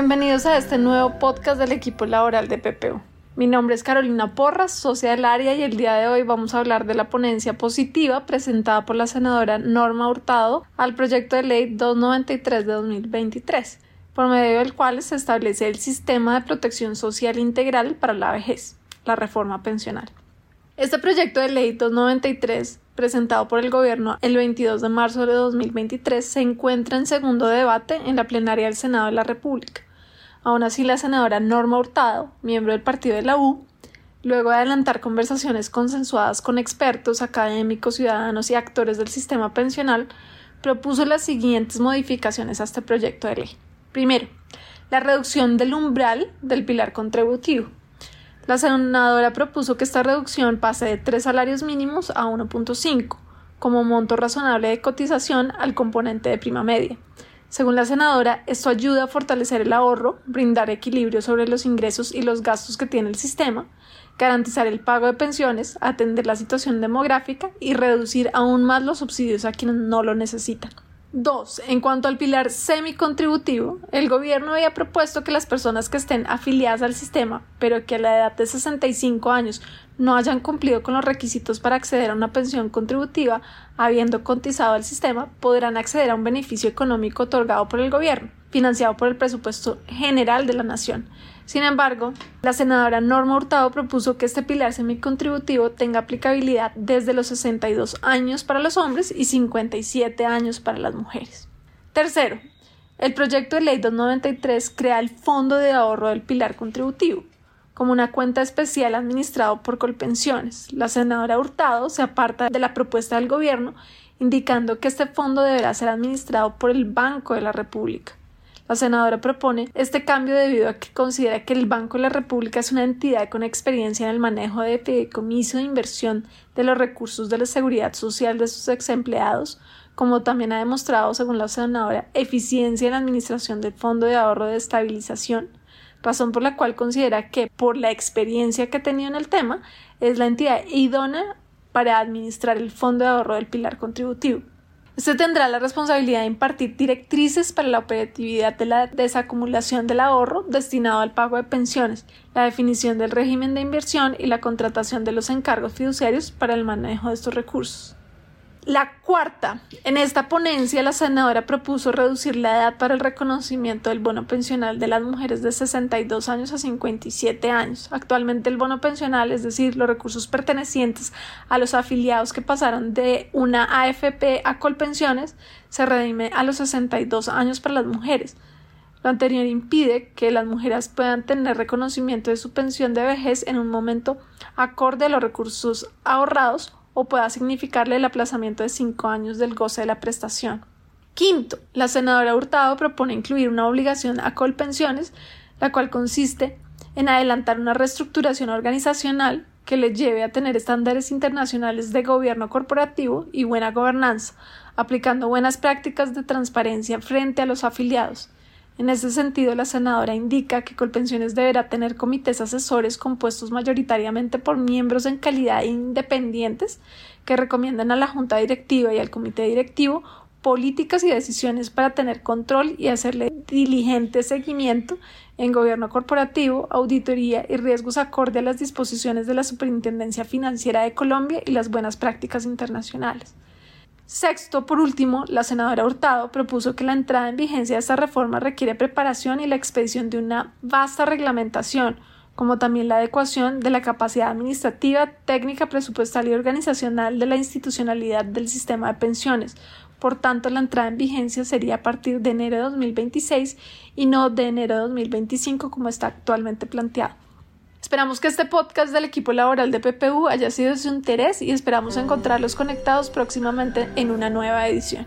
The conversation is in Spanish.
Bienvenidos a este nuevo podcast del equipo laboral de PPU. Mi nombre es Carolina Porras, socia del área, y el día de hoy vamos a hablar de la ponencia positiva presentada por la senadora Norma Hurtado al proyecto de ley 293 de 2023, por medio del cual se establece el sistema de protección social integral para la vejez, la reforma pensional. Este proyecto de ley 293 presentado por el Gobierno el 22 de marzo de 2023, se encuentra en segundo debate en la plenaria del Senado de la República. Aún así, la senadora Norma Hurtado, miembro del partido de la U, luego de adelantar conversaciones consensuadas con expertos, académicos, ciudadanos y actores del sistema pensional, propuso las siguientes modificaciones a este proyecto de ley. Primero, la reducción del umbral del pilar contributivo. La senadora propuso que esta reducción pase de tres salarios mínimos a 1.5 como monto razonable de cotización al componente de prima media. Según la senadora, esto ayuda a fortalecer el ahorro, brindar equilibrio sobre los ingresos y los gastos que tiene el sistema, garantizar el pago de pensiones, atender la situación demográfica y reducir aún más los subsidios a quienes no lo necesitan. 2. En cuanto al pilar semicontributivo, el gobierno había propuesto que las personas que estén afiliadas al sistema, pero que a la edad de 65 años no hayan cumplido con los requisitos para acceder a una pensión contributiva, habiendo cotizado al sistema, podrán acceder a un beneficio económico otorgado por el gobierno, financiado por el presupuesto general de la nación, sin embargo, la senadora Norma Hurtado propuso que este pilar semicontributivo tenga aplicabilidad desde los 62 años para los hombres y 57 años para las mujeres. Tercero, el proyecto de ley 293 crea el Fondo de Ahorro del Pilar Contributivo como una cuenta especial administrado por Colpensiones. La senadora Hurtado se aparta de la propuesta del gobierno indicando que este fondo deberá ser administrado por el Banco de la República. La senadora propone este cambio debido a que considera que el Banco de la República es una entidad con experiencia en el manejo de fideicomiso de inversión de los recursos de la seguridad social de sus ex empleados, como también ha demostrado, según la senadora, eficiencia en la administración del Fondo de Ahorro de Estabilización, razón por la cual considera que, por la experiencia que ha tenido en el tema, es la entidad idónea para administrar el Fondo de Ahorro del Pilar Contributivo. Este tendrá la responsabilidad de impartir directrices para la operatividad de la desacumulación del ahorro destinado al pago de pensiones, la definición del régimen de inversión y la contratación de los encargos fiduciarios para el manejo de estos recursos. La cuarta. En esta ponencia, la senadora propuso reducir la edad para el reconocimiento del bono pensional de las mujeres de 62 años a 57 años. Actualmente el bono pensional, es decir, los recursos pertenecientes a los afiliados que pasaron de una AFP a Colpensiones, se redime a los 62 años para las mujeres. Lo anterior impide que las mujeres puedan tener reconocimiento de su pensión de vejez en un momento acorde a los recursos ahorrados o pueda significarle el aplazamiento de cinco años del goce de la prestación. Quinto, la senadora Hurtado propone incluir una obligación a Colpensiones, la cual consiste en adelantar una reestructuración organizacional que le lleve a tener estándares internacionales de gobierno corporativo y buena gobernanza, aplicando buenas prácticas de transparencia frente a los afiliados, en ese sentido, la senadora indica que Colpensiones deberá tener comités asesores compuestos mayoritariamente por miembros en calidad independientes que recomiendan a la Junta Directiva y al Comité Directivo políticas y decisiones para tener control y hacerle diligente seguimiento en gobierno corporativo, auditoría y riesgos acorde a las disposiciones de la Superintendencia Financiera de Colombia y las buenas prácticas internacionales. Sexto, por último, la senadora Hurtado propuso que la entrada en vigencia de esta reforma requiere preparación y la expedición de una vasta reglamentación, como también la adecuación de la capacidad administrativa, técnica, presupuestal y organizacional de la institucionalidad del sistema de pensiones. Por tanto, la entrada en vigencia sería a partir de enero de 2026 y no de enero de 2025 como está actualmente planteado. Esperamos que este podcast del equipo laboral de PPU haya sido de su interés y esperamos encontrarlos conectados próximamente en una nueva edición.